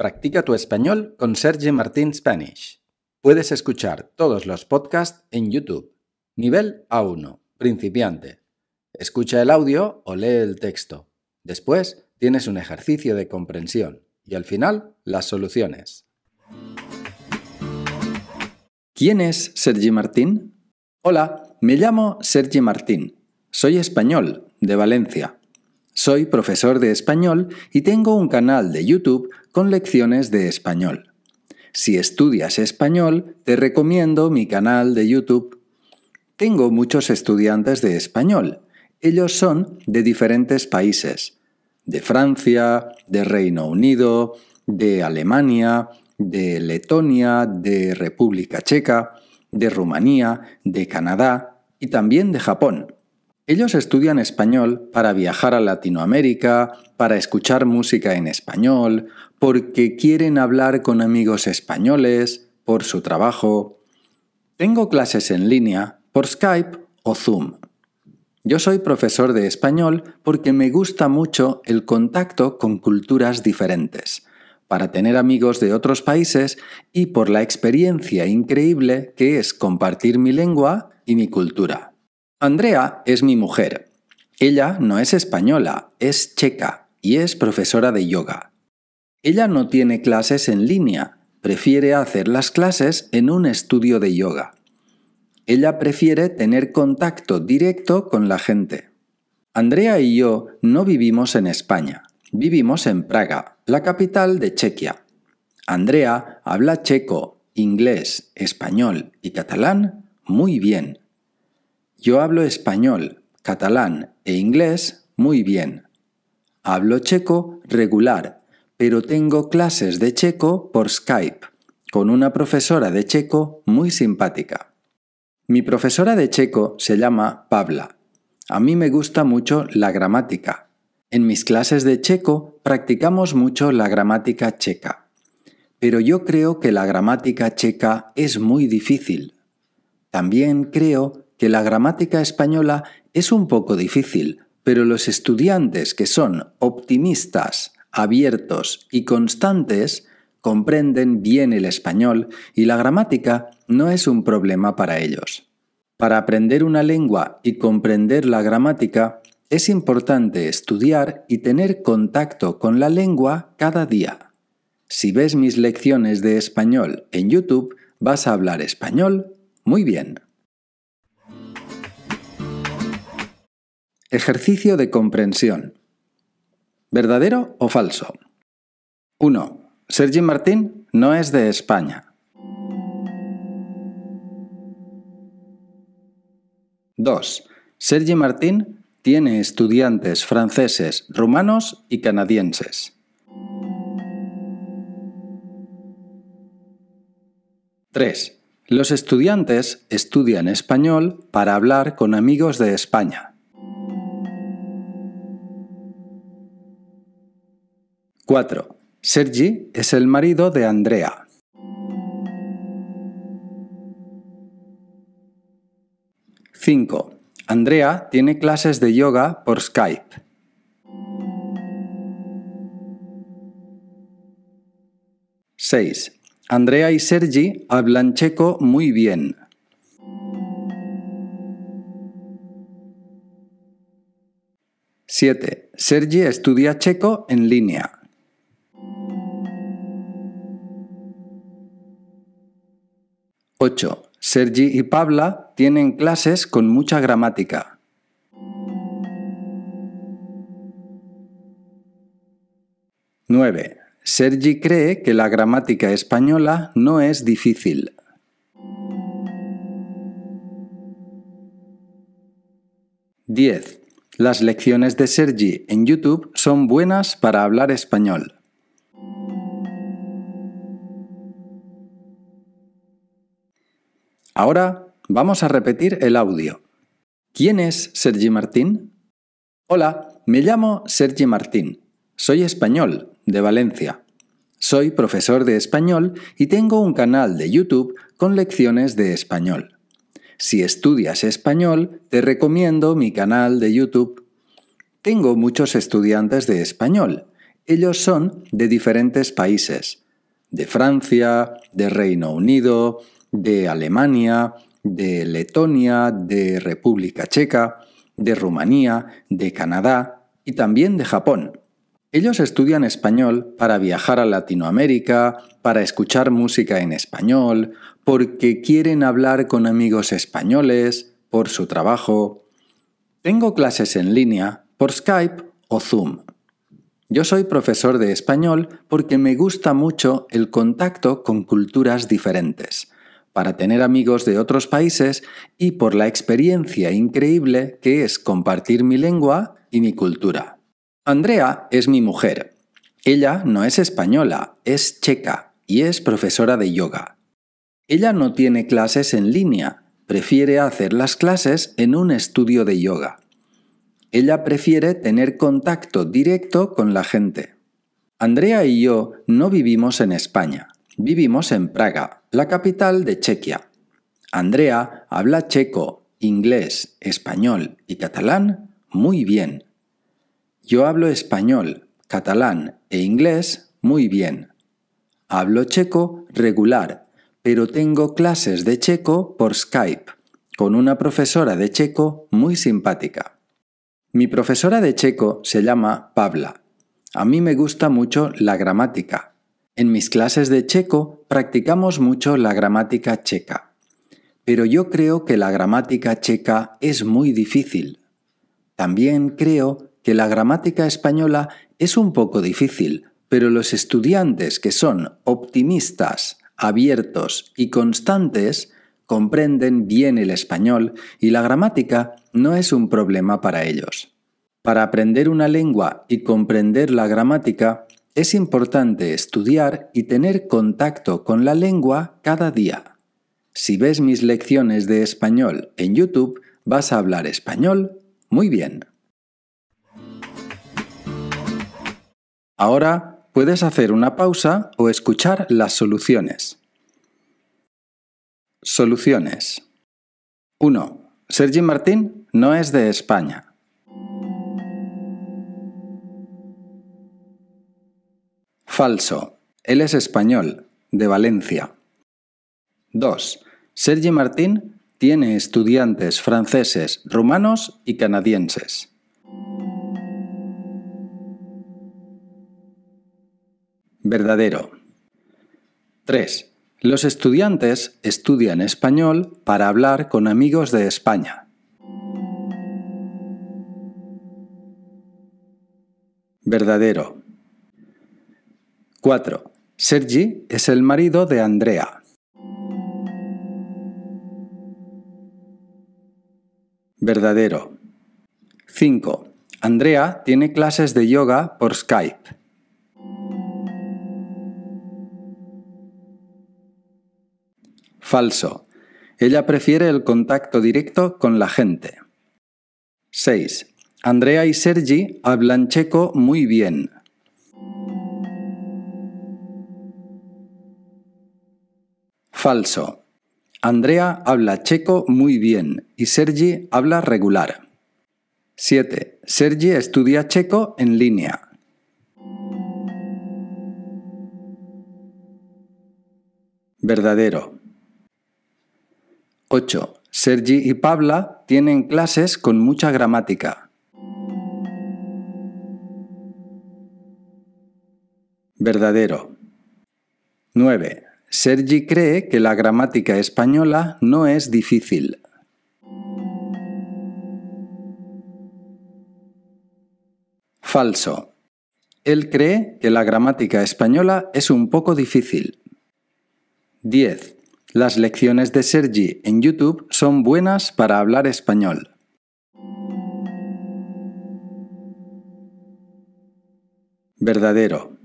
Practica tu español con Sergi Martín Spanish. Puedes escuchar todos los podcasts en YouTube. Nivel A1, principiante. Escucha el audio o lee el texto. Después tienes un ejercicio de comprensión y al final las soluciones. ¿Quién es Sergi Martín? Hola, me llamo Sergi Martín. Soy español, de Valencia. Soy profesor de español y tengo un canal de YouTube con lecciones de español. Si estudias español, te recomiendo mi canal de YouTube. Tengo muchos estudiantes de español. Ellos son de diferentes países. De Francia, de Reino Unido, de Alemania, de Letonia, de República Checa, de Rumanía, de Canadá y también de Japón. Ellos estudian español para viajar a Latinoamérica, para escuchar música en español, porque quieren hablar con amigos españoles, por su trabajo. Tengo clases en línea, por Skype o Zoom. Yo soy profesor de español porque me gusta mucho el contacto con culturas diferentes, para tener amigos de otros países y por la experiencia increíble que es compartir mi lengua y mi cultura. Andrea es mi mujer. Ella no es española, es checa y es profesora de yoga. Ella no tiene clases en línea, prefiere hacer las clases en un estudio de yoga. Ella prefiere tener contacto directo con la gente. Andrea y yo no vivimos en España, vivimos en Praga, la capital de Chequia. Andrea habla checo, inglés, español y catalán muy bien yo hablo español, catalán e inglés muy bien. Hablo checo regular, pero tengo clases de checo por Skype, con una profesora de checo muy simpática. Mi profesora de checo se llama Pabla. A mí me gusta mucho la gramática. En mis clases de checo practicamos mucho la gramática checa. Pero yo creo que la gramática checa es muy difícil. También creo que la gramática española es un poco difícil, pero los estudiantes que son optimistas, abiertos y constantes comprenden bien el español y la gramática no es un problema para ellos. Para aprender una lengua y comprender la gramática, es importante estudiar y tener contacto con la lengua cada día. Si ves mis lecciones de español en YouTube, vas a hablar español muy bien. Ejercicio de comprensión. ¿Verdadero o falso? 1. Sergi Martín no es de España. 2. Sergi Martín tiene estudiantes franceses, rumanos y canadienses. 3. Los estudiantes estudian español para hablar con amigos de España. 4. Sergi es el marido de Andrea. 5. Andrea tiene clases de yoga por Skype. 6. Andrea y Sergi hablan checo muy bien. 7. Sergi estudia checo en línea. 8. Sergi y Pabla tienen clases con mucha gramática. 9. Sergi cree que la gramática española no es difícil. 10. Las lecciones de Sergi en YouTube son buenas para hablar español. Ahora vamos a repetir el audio. ¿Quién es Sergi Martín? Hola, me llamo Sergi Martín. Soy español, de Valencia. Soy profesor de español y tengo un canal de YouTube con lecciones de español. Si estudias español, te recomiendo mi canal de YouTube. Tengo muchos estudiantes de español. ellos son de diferentes países, de Francia, de Reino Unido, de Alemania, de Letonia, de República Checa, de Rumanía, de Canadá y también de Japón. Ellos estudian español para viajar a Latinoamérica, para escuchar música en español, porque quieren hablar con amigos españoles, por su trabajo. Tengo clases en línea, por Skype o Zoom. Yo soy profesor de español porque me gusta mucho el contacto con culturas diferentes, para tener amigos de otros países y por la experiencia increíble que es compartir mi lengua y mi cultura. Andrea es mi mujer. Ella no es española, es checa y es profesora de yoga. Ella no tiene clases en línea, prefiere hacer las clases en un estudio de yoga. Ella prefiere tener contacto directo con la gente. Andrea y yo no vivimos en España, vivimos en Praga, la capital de Chequia. Andrea habla checo, inglés, español y catalán muy bien. Yo hablo español, catalán e inglés muy bien. Hablo checo regular, pero tengo clases de checo por Skype, con una profesora de checo muy simpática. Mi profesora de checo se llama Pabla. A mí me gusta mucho la gramática. En mis clases de checo practicamos mucho la gramática checa. Pero yo creo que la gramática checa es muy difícil. También creo que la gramática española es un poco difícil, pero los estudiantes que son optimistas, abiertos y constantes comprenden bien el español y la gramática no es un problema para ellos. Para aprender una lengua y comprender la gramática, es importante estudiar y tener contacto con la lengua cada día. Si ves mis lecciones de español en YouTube, vas a hablar español muy bien. Ahora puedes hacer una pausa o escuchar las soluciones. Soluciones. 1. Sergi Martín no es de España. Falso. Él es español, de Valencia. 2. Sergi Martín tiene estudiantes franceses, rumanos y canadienses. Verdadero. 3. Los estudiantes estudian español para hablar con amigos de España. Verdadero. 4. Sergi es el marido de Andrea. Verdadero. 5. Andrea tiene clases de yoga por Skype. Falso. Ella prefiere el contacto directo con la gente. 6. Andrea y Sergi hablan checo muy bien. Falso. Andrea habla checo muy bien y Sergi habla regular. 7. Sergi estudia checo en línea. Verdadero. 8. Sergi y Pabla tienen clases con mucha gramática. Verdadero. 9. Sergi cree que la gramática española no es difícil. Falso. Él cree que la gramática española es un poco difícil. 10. Las lecciones de Sergi en YouTube son buenas para hablar español. Verdadero.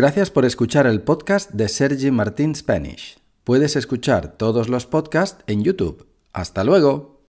Gracias por escuchar el podcast de Sergi Martín Spanish. Puedes escuchar todos los podcasts en YouTube. Hasta luego.